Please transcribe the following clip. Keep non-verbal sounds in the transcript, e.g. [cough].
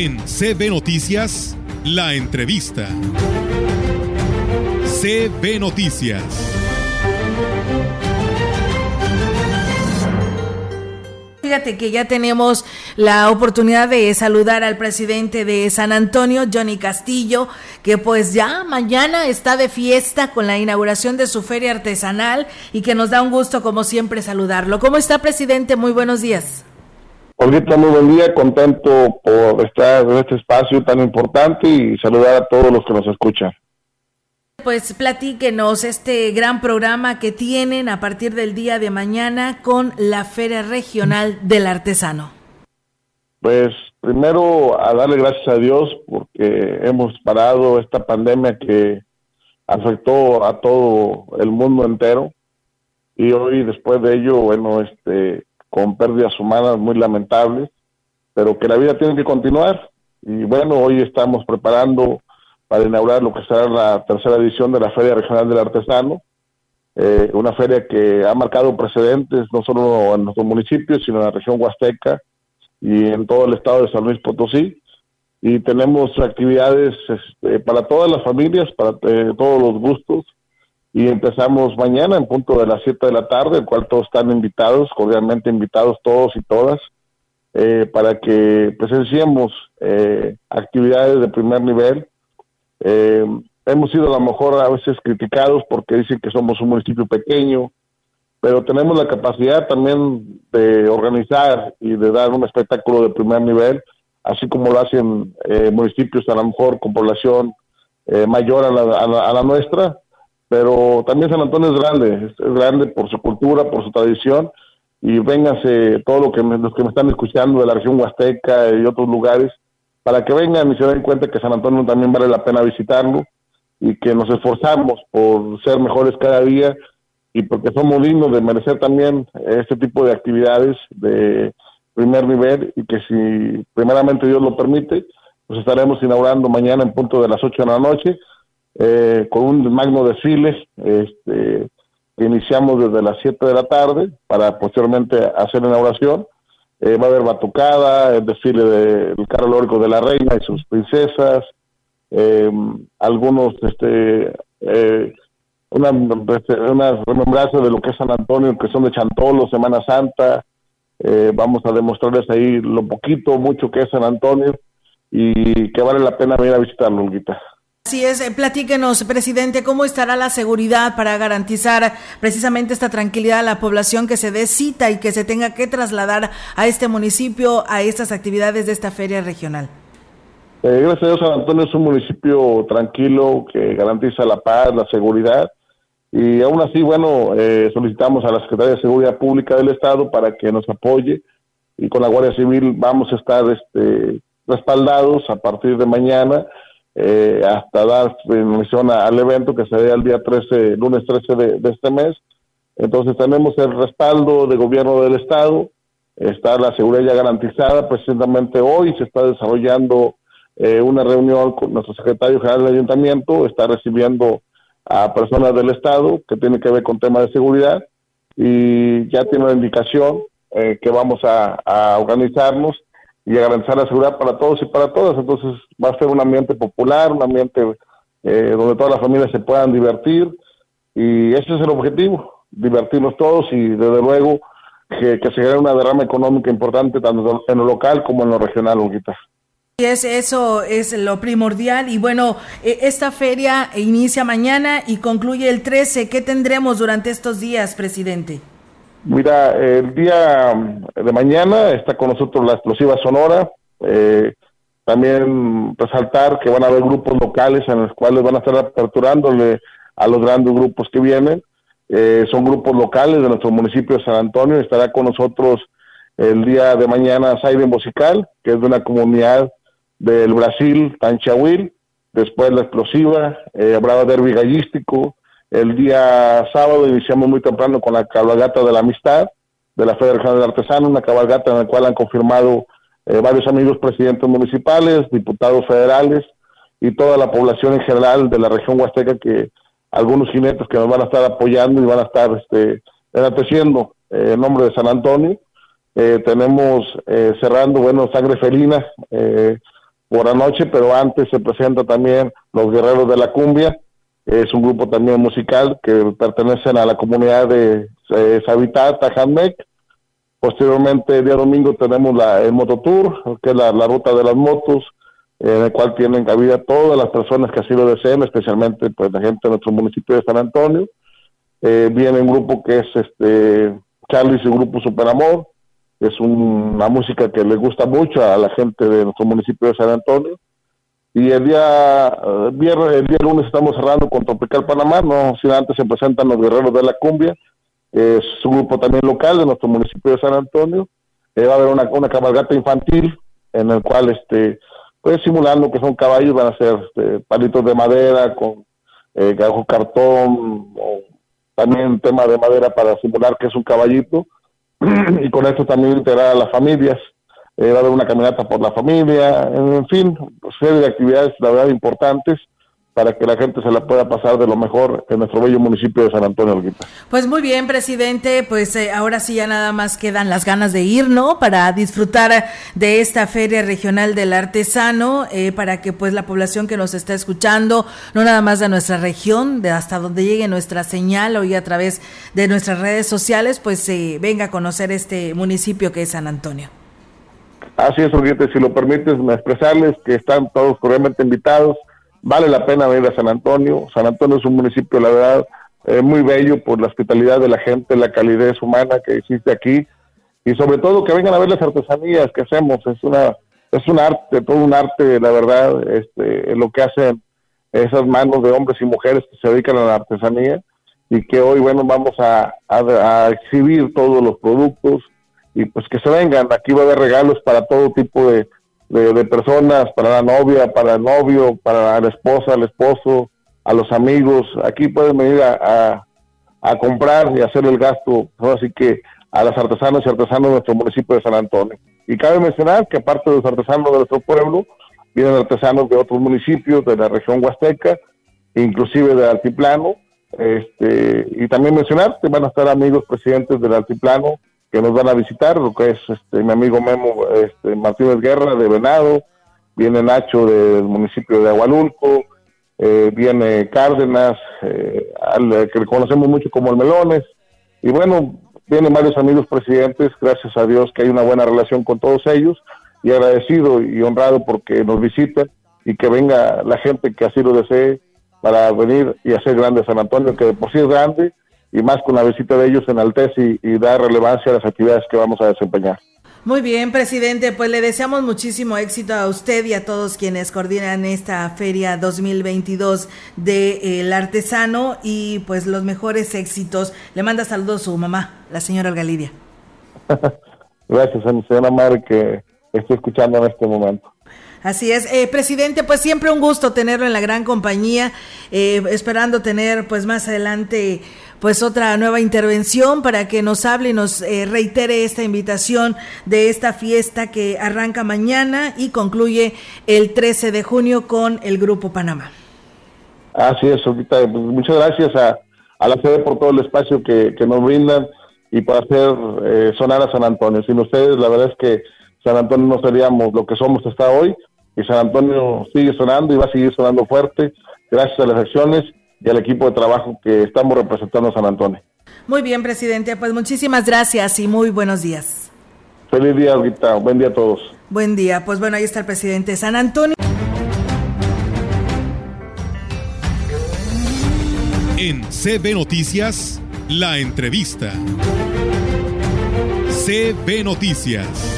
En CB Noticias, la entrevista. CB Noticias. Fíjate que ya tenemos la oportunidad de saludar al presidente de San Antonio, Johnny Castillo, que pues ya mañana está de fiesta con la inauguración de su feria artesanal y que nos da un gusto como siempre saludarlo. ¿Cómo está, presidente? Muy buenos días. Olguita, muy buen día, contento por estar en este espacio tan importante y saludar a todos los que nos escuchan. Pues platíquenos este gran programa que tienen a partir del día de mañana con la Feria Regional del Artesano. Pues primero a darle gracias a Dios porque hemos parado esta pandemia que afectó a todo el mundo entero y hoy después de ello, bueno, este con pérdidas humanas muy lamentables, pero que la vida tiene que continuar y bueno, hoy estamos preparando para inaugurar lo que será la tercera edición de la Feria Regional del Artesano, eh, una feria que ha marcado precedentes no solo en nuestro municipio, sino en la región huasteca y en todo el estado de San Luis Potosí. Y tenemos actividades este, para todas las familias, para eh, todos los gustos. Y empezamos mañana en punto de las 7 de la tarde, el cual todos están invitados, cordialmente invitados todos y todas, eh, para que presenciemos actividades de primer nivel. Eh, hemos sido a lo mejor a veces criticados porque dicen que somos un municipio pequeño, pero tenemos la capacidad también de organizar y de dar un espectáculo de primer nivel, así como lo hacen eh, municipios a lo mejor con población eh, mayor a la, a, la, nuestra, pero también San Antonio es grande, es, grande por su cultura, por su tradición, y vénganse todos lo que los que me están escuchando de la región Huasteca y otros lugares, para que vengan y se den cuenta que San Antonio también vale la pena visitarlo y que nos esforzamos por ser mejores cada día y porque somos dignos de merecer también este tipo de actividades de primer nivel y que si primeramente Dios lo permite, pues estaremos inaugurando mañana en punto de las 8 de la noche eh, con un magno desfile este, que iniciamos desde las 7 de la tarde para posteriormente hacer inauguración eh, va a haber batucada, el desfile del carro lórico de la reina y sus princesas, eh, algunos, este, eh, una, una remembranza de lo que es San Antonio, que son de Chantolo, Semana Santa. vamos a demostrarles ahí lo poquito, mucho que es San Antonio y que vale la pena venir a visitarlo, Olguita. Así es, eh, platíquenos, presidente, ¿cómo estará la seguridad para garantizar precisamente esta tranquilidad a la población que se dé cita y que se tenga que trasladar a este municipio a estas actividades de esta feria regional? Eh, gracias a Dios, San Antonio es un municipio tranquilo que garantiza la paz, la seguridad. Y aún así, bueno, eh, solicitamos a la Secretaría de Seguridad Pública del Estado para que nos apoye y con la Guardia Civil vamos a estar este, respaldados a partir de mañana eh, hasta dar misión al evento que se el día 13, lunes 13 de, este mes. Entonces tenemos el respaldo del gobierno del estado, está la seguridad garantizada, precisamente hoy se está desarrollando eh, una reunión con nuestro secretario general del ayuntamiento, está recibiendo a personas del estado que tiene que ver con temas de seguridad. Y ya tiene una indicación eh, que vamos a organizarnos y garantizar la seguridad para todos y para todas. Entonces va a ser un ambiente popular, un ambiente eh, donde todas las familias se puedan divertir y ese es el objetivo, divertirnos todos y desde luego que, se genere una derrama económica importante tanto en lo local como en lo regional, Y es, eso es lo primordial. Y bueno, eh, esta feria inicia mañana y concluye el 13. ¿Qué tendremos durante estos días, presidente? Mira, el día de mañana está con nosotros la explosiva Sonora. Eh, también resaltar que van a haber grupos locales en los cuales van a estar aperturándole a los grandes grupos que vienen. Eh, son grupos locales de nuestro municipio de San Antonio. Estará con nosotros el día de mañana Saide Musical, que es de una comunidad del Brasil, Tanchahuil. Después la explosiva, eh, habrá derbi gallístico, el día sábado iniciamos muy temprano con la cabalgata de la amistad de la Federación del Artesano, una cabalgata en la cual han confirmado eh, varios amigos presidentes municipales, diputados federales y toda la población en general de la región huasteca que algunos jinetes que nos van a estar apoyando y van a estar este, enalteciendo eh, nombre de San Antonio. Eh, tenemos cerrando, bueno, sangre felina, por la noche, pero antes se presenta también Los Guerreros de la Cumbia, es un grupo también musical que pertenecen a la comunidad de eh, Tajamec. Posteriormente, el día domingo, tenemos la, el Mototour, que es la, ruta de las motos, en el cual tienen cabida todas las personas que así lo deseen, especialmente pues la gente de nuestro municipio de San Antonio. Eh, viene un grupo que es este Charlie su grupo Super Amor, es una música que le gusta mucho a la gente de nuestro municipio de San Antonio. Y el día eh, viernes, el día lunes estamos cerrando con Tropical Panamá, no si antes se presentan los guerreros de la cumbia, es un grupo también local de nuestro municipio de San Antonio. Eh, va a haber una, una cabalgata infantil en el cual este pues simulando que son caballos van a ser este, palitos de madera con eh, cartón o también tema de madera para simular que es un caballito [clears throat] y con esto también integrar a las familias. Eh, va a haber una caminata por la familia, en fin, serie de actividades, la verdad, importantes para que la gente se la pueda pasar de lo mejor en nuestro bello municipio de San Antonio Olguita. Pues muy bien, presidente, pues eh, ahora sí ya nada más quedan las ganas de ir, ¿no? Para disfrutar de esta feria regional del artesano, eh, para que pues la población que nos está escuchando, no nada más de nuestra región, de hasta donde llegue nuestra señal o a través de nuestras redes sociales, pues eh, venga a conocer este municipio que es San Antonio. Así es, Olguita, si lo permites, expresarles que están todos cordialmente invitados Vale la pena venir a San Antonio. San Antonio es un municipio, la verdad, eh, muy bello por la hospitalidad de la gente, la calidez humana que existe aquí y sobre todo que vengan a ver las artesanías que hacemos. Es una es un arte, todo un arte, la verdad, este, lo que hacen esas manos de hombres y mujeres que se dedican a la artesanía y que hoy, bueno, vamos a exhibir todos los productos y pues que se vengan. Aquí va a haber regalos para todo tipo de, de, personas, para la novia, para el novio, para la esposa, el esposo, a los amigos. Aquí pueden venir a, a, comprar y hacer el gasto, así que a las artesanas y artesanos de nuestro municipio de San Antonio. Y cabe mencionar que aparte de los artesanos de nuestro pueblo, vienen artesanos de otros municipios de la región huasteca, inclusive del altiplano, este, y también mencionar que van a estar amigos presidentes del altiplano, que nos van a visitar, lo que es este, mi amigo Memo este, Martínez Guerra de Venado, viene Nacho del municipio de Agualulco, eh, viene Cárdenas, eh, al, que conocemos mucho como el Melones, y bueno, vienen varios amigos presidentes, gracias a Dios que hay una buena relación con todos ellos, y agradecido y honrado porque nos visiten y que venga la gente que así lo desee para venir y hacer grande San Antonio, que por sí es grande, y más con la visita de ellos en Altes y, y dar relevancia a las actividades que vamos a desempeñar. Muy bien, presidente, pues le deseamos muchísimo éxito a usted y a todos quienes coordinan esta feria 2022 del artesano y pues los mejores éxitos. Le manda saludos a su mamá, la señora Galidia. [laughs] Gracias a mi señora madre que estoy escuchando en este momento. Así es, eh, presidente, pues siempre un gusto tenerlo en la gran compañía, eh, esperando tener pues más adelante pues otra nueva intervención para que nos hable y nos eh, reitere esta invitación de esta fiesta que arranca mañana y concluye el 13 de junio con el Grupo Panamá. Así es, ahorita, pues, muchas gracias a, la sede por todo el espacio que, nos brindan y por hacer eh, sonar a San Antonio. Sin ustedes, la verdad es que San Antonio no seríamos lo que somos hasta hoy y San Antonio sigue sonando y va a seguir sonando fuerte gracias a las acciones y al equipo de trabajo que estamos representando a San Antonio. Muy bien, presidente, pues muchísimas gracias y muy buenos días. Feliz día, Rita. Buen día a todos. Buen día. Pues bueno, ahí está el presidente de San Antonio. En CB Noticias, la entrevista. CB Noticias.